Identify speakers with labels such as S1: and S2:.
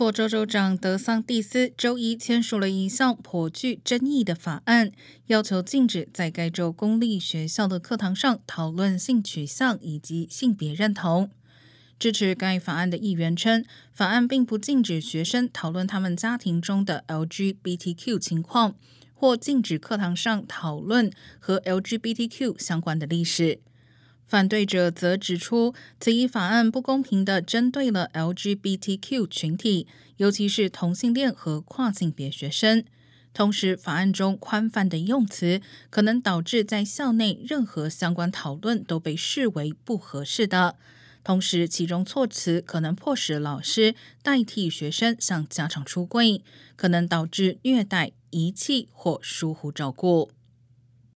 S1: 佛州州长德桑蒂斯周一签署了一项颇具争议的法案，要求禁止在该州公立学校的课堂上讨论性取向以及性别认同。支持该法案的议员称，法案并不禁止学生讨论他们家庭中的 LGBTQ 情况，或禁止课堂上讨论和 LGBTQ 相关的历史。反对者则指出，此一法案不公平地针对了 LGBTQ 群体，尤其是同性恋和跨性别学生。同时，法案中宽泛的用词可能导致在校内任何相关讨论都被视为不合适的。同时，其中措辞可能迫使老师代替学生向家长出柜，可能导致虐待、遗弃或疏忽照顾。